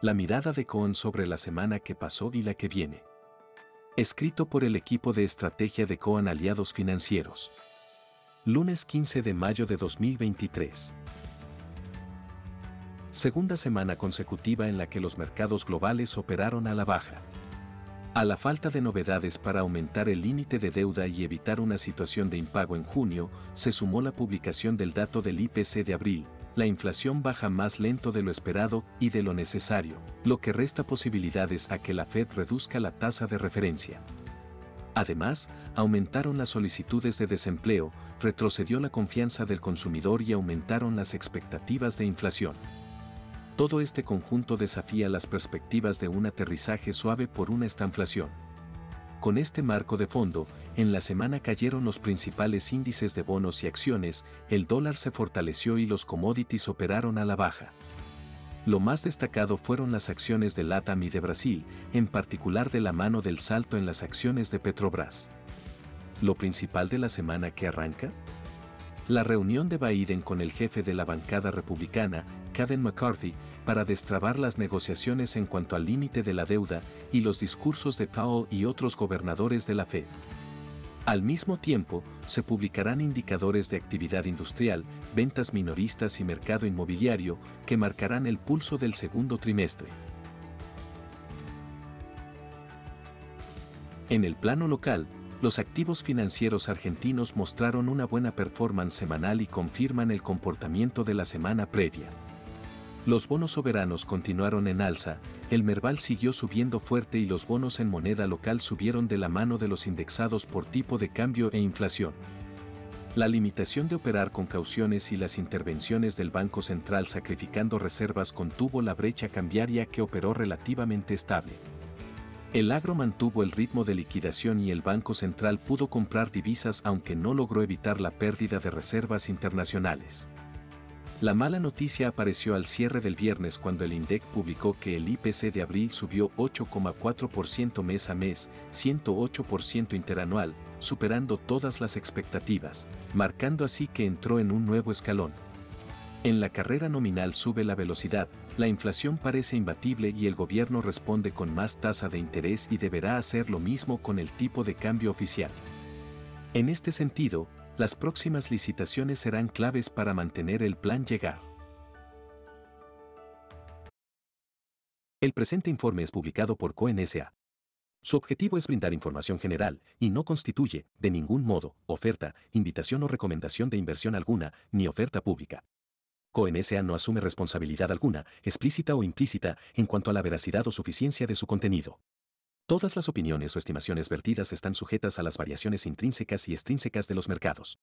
La mirada de Cohen sobre la semana que pasó y la que viene. Escrito por el equipo de estrategia de Cohen Aliados Financieros. Lunes 15 de mayo de 2023. Segunda semana consecutiva en la que los mercados globales operaron a la baja. A la falta de novedades para aumentar el límite de deuda y evitar una situación de impago en junio, se sumó la publicación del dato del IPC de abril, la inflación baja más lento de lo esperado y de lo necesario, lo que resta posibilidades a que la Fed reduzca la tasa de referencia. Además, aumentaron las solicitudes de desempleo, retrocedió la confianza del consumidor y aumentaron las expectativas de inflación. Todo este conjunto desafía las perspectivas de un aterrizaje suave por una estanflación. Con este marco de fondo, en la semana cayeron los principales índices de bonos y acciones, el dólar se fortaleció y los commodities operaron a la baja. Lo más destacado fueron las acciones de LATAM y de Brasil, en particular de la mano del salto en las acciones de Petrobras. Lo principal de la semana que arranca? La reunión de Biden con el jefe de la bancada republicana, Kevin McCarthy, para destrabar las negociaciones en cuanto al límite de la deuda y los discursos de Powell y otros gobernadores de la Fed. Al mismo tiempo, se publicarán indicadores de actividad industrial, ventas minoristas y mercado inmobiliario que marcarán el pulso del segundo trimestre. En el plano local, los activos financieros argentinos mostraron una buena performance semanal y confirman el comportamiento de la semana previa. Los bonos soberanos continuaron en alza, el Merval siguió subiendo fuerte y los bonos en moneda local subieron de la mano de los indexados por tipo de cambio e inflación. La limitación de operar con cauciones y las intervenciones del Banco Central sacrificando reservas contuvo la brecha cambiaria que operó relativamente estable. El agro mantuvo el ritmo de liquidación y el Banco Central pudo comprar divisas aunque no logró evitar la pérdida de reservas internacionales. La mala noticia apareció al cierre del viernes cuando el INDEC publicó que el IPC de abril subió 8,4% mes a mes, 108% interanual, superando todas las expectativas, marcando así que entró en un nuevo escalón. En la carrera nominal sube la velocidad, la inflación parece imbatible y el gobierno responde con más tasa de interés y deberá hacer lo mismo con el tipo de cambio oficial. En este sentido, las próximas licitaciones serán claves para mantener el plan llegar. El presente informe es publicado por CONSA. Su objetivo es brindar información general y no constituye, de ningún modo, oferta, invitación o recomendación de inversión alguna, ni oferta pública. CONSA no asume responsabilidad alguna, explícita o implícita, en cuanto a la veracidad o suficiencia de su contenido. Todas las opiniones o estimaciones vertidas están sujetas a las variaciones intrínsecas y extrínsecas de los mercados.